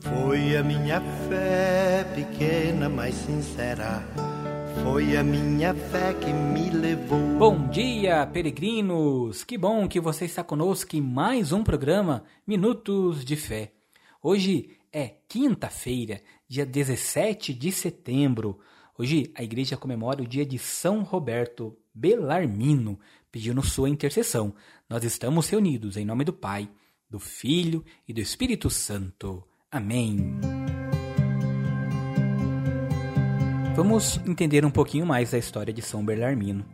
Foi a minha fé pequena, mas sincera. Foi a minha fé que me levou. Bom dia, peregrinos! Que bom que você está conosco em mais um programa Minutos de Fé. Hoje é quinta-feira, dia 17 de setembro. Hoje a igreja comemora o dia de São Roberto Belarmino, pedindo sua intercessão. Nós estamos reunidos em nome do Pai, do Filho e do Espírito Santo. Amém. Vamos entender um pouquinho mais da história de São Belarmino.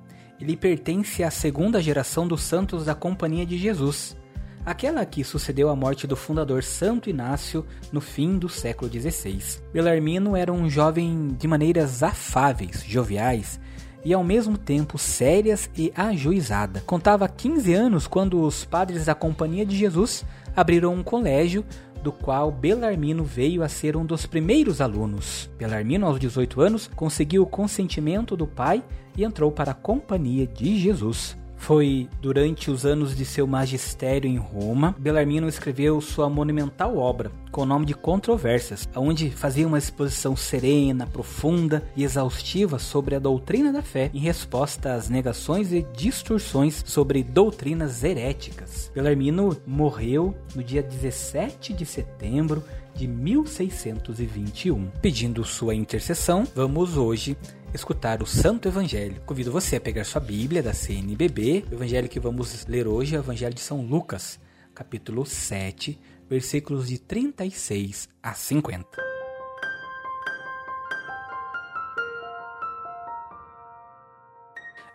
Ele pertence à segunda geração dos santos da Companhia de Jesus, aquela que sucedeu à morte do fundador Santo Inácio no fim do século XVI. Belarmino era um jovem de maneiras afáveis, joviais e ao mesmo tempo sérias e ajuizada. Contava 15 anos quando os padres da Companhia de Jesus abriram um colégio do qual Belarmino veio a ser um dos primeiros alunos. Belarmino, aos 18 anos, conseguiu o consentimento do pai e entrou para a Companhia de Jesus. Foi durante os anos de seu magistério em Roma, Belarmino escreveu sua monumental obra, com o nome de Controvérsias, onde fazia uma exposição serena, profunda e exaustiva sobre a doutrina da fé em resposta às negações e distorções sobre doutrinas heréticas. Belarmino morreu no dia 17 de setembro de 1621. Pedindo sua intercessão, vamos hoje escutar o Santo Evangelho. Convido você a pegar sua Bíblia da CNBB. O evangelho que vamos ler hoje é o Evangelho de São Lucas, capítulo 7, versículos de 36 a 50.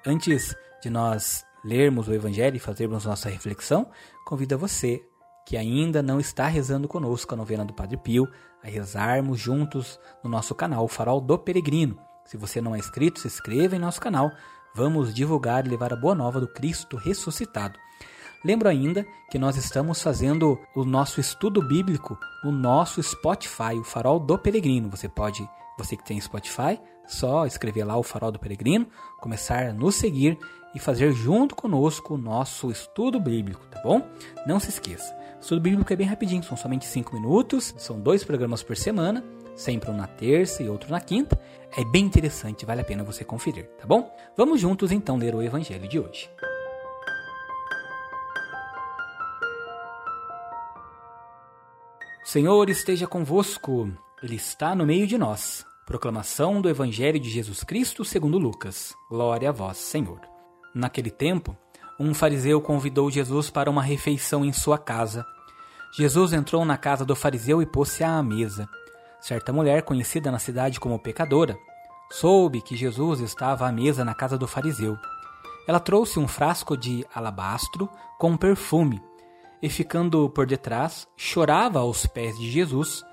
Antes de nós lermos o Evangelho e fazermos nossa reflexão, convido você que ainda não está rezando conosco a novena do Padre Pio a rezarmos juntos no nosso canal Farol do Peregrino. Se você não é inscrito, se inscreva em nosso canal. Vamos divulgar e levar a boa nova do Cristo ressuscitado. Lembro ainda que nós estamos fazendo o nosso estudo bíblico no nosso Spotify, o Farol do Peregrino. Você pode, você que tem Spotify, só escrever lá o Farol do Peregrino, começar a nos seguir e fazer junto conosco o nosso estudo bíblico, tá bom? Não se esqueça. Estudo bíblico é bem rapidinho, são somente 5 minutos, são dois programas por semana sempre um na terça e outro na quinta. É bem interessante, vale a pena você conferir, tá bom? Vamos juntos então ler o evangelho de hoje. O Senhor esteja convosco, Ele está no meio de nós. Proclamação do Evangelho de Jesus Cristo segundo Lucas. Glória a vós, Senhor. Naquele tempo, um fariseu convidou Jesus para uma refeição em sua casa. Jesus entrou na casa do fariseu e pôs-se à mesa. Certa mulher, conhecida na cidade como pecadora, soube que Jesus estava à mesa na casa do fariseu. Ela trouxe um frasco de alabastro com perfume e, ficando por detrás, chorava aos pés de Jesus.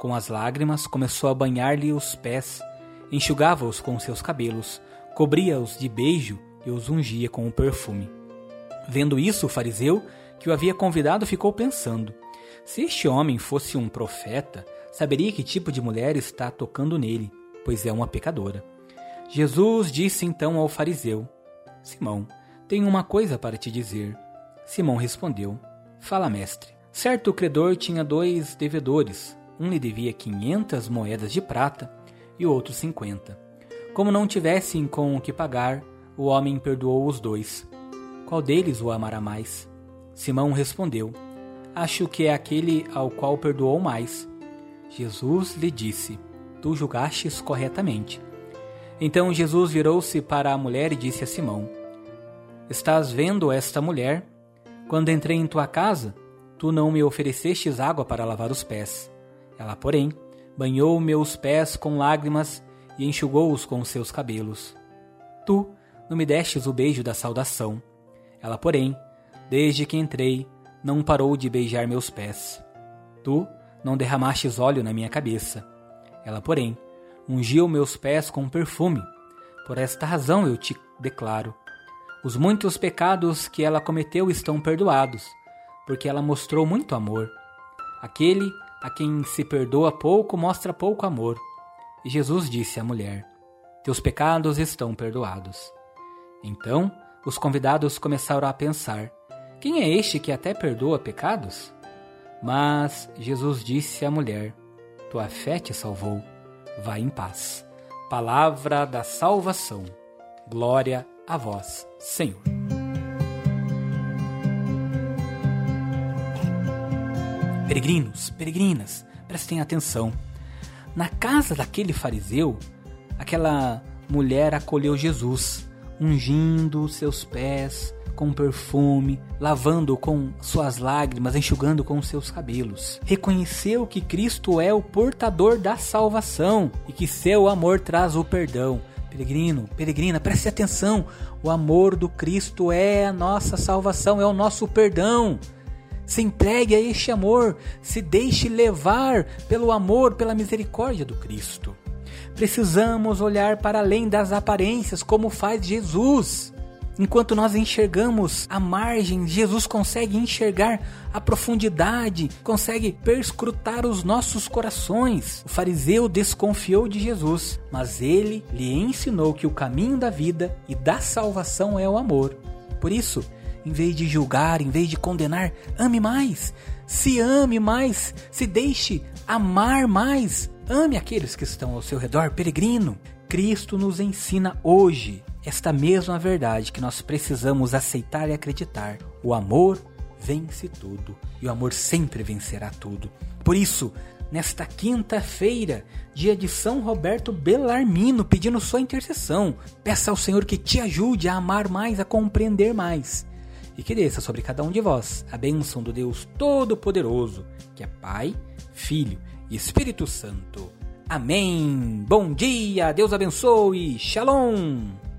Com as lágrimas, começou a banhar-lhe os pés, enxugava-os com seus cabelos, cobria-os de beijo e os ungia com o perfume. Vendo isso, o fariseu, que o havia convidado, ficou pensando: se este homem fosse um profeta, saberia que tipo de mulher está tocando nele, pois é uma pecadora. Jesus disse então ao fariseu: Simão, tenho uma coisa para te dizer. Simão respondeu: Fala, mestre. Certo credor tinha dois devedores. Um lhe devia quinhentas moedas de prata e o outro cinquenta. Como não tivessem com o que pagar, o homem perdoou os dois. Qual deles o amará mais? Simão respondeu: Acho que é aquele ao qual perdoou mais. Jesus lhe disse: Tu julgastes corretamente. Então Jesus virou-se para a mulher e disse a Simão: Estás vendo esta mulher? Quando entrei em tua casa, tu não me oferecestes água para lavar os pés. Ela, porém, banhou meus pés com lágrimas e enxugou-os com seus cabelos. Tu não me destes o beijo da saudação. Ela, porém, desde que entrei, não parou de beijar meus pés. Tu não derramastes óleo na minha cabeça. Ela, porém, ungiu meus pés com perfume. Por esta razão eu te declaro: os muitos pecados que ela cometeu estão perdoados, porque ela mostrou muito amor. Aquele a quem se perdoa pouco mostra pouco amor. E Jesus disse à mulher: Teus pecados estão perdoados. Então os convidados começaram a pensar: Quem é este que até perdoa pecados? Mas Jesus disse à mulher: tua fé te salvou. Vai em paz. Palavra da salvação. Glória a vós, Senhor. Peregrinos, peregrinas, prestem atenção. Na casa daquele fariseu, aquela mulher acolheu Jesus, ungindo seus pés com perfume, lavando com suas lágrimas, enxugando com seus cabelos. Reconheceu que Cristo é o portador da salvação e que seu amor traz o perdão. Peregrino, peregrina, preste atenção. O amor do Cristo é a nossa salvação, é o nosso perdão. Se entregue a este amor, se deixe levar pelo amor, pela misericórdia do Cristo. Precisamos olhar para além das aparências, como faz Jesus. Enquanto nós enxergamos a margem, Jesus consegue enxergar a profundidade, consegue perscrutar os nossos corações. O fariseu desconfiou de Jesus, mas ele lhe ensinou que o caminho da vida e da salvação é o amor. Por isso, em vez de julgar, em vez de condenar, ame mais. Se ame mais, se deixe amar mais. Ame aqueles que estão ao seu redor, peregrino. Cristo nos ensina hoje esta mesma verdade que nós precisamos aceitar e acreditar. O amor vence tudo e o amor sempre vencerá tudo. Por isso, nesta quinta-feira, dia de São Roberto Bellarmino, pedindo sua intercessão, peça ao Senhor que te ajude a amar mais, a compreender mais e que desça sobre cada um de vós a bênção do Deus Todo-Poderoso, que é Pai, Filho e Espírito Santo. Amém. Bom dia, Deus abençoe. Shalom.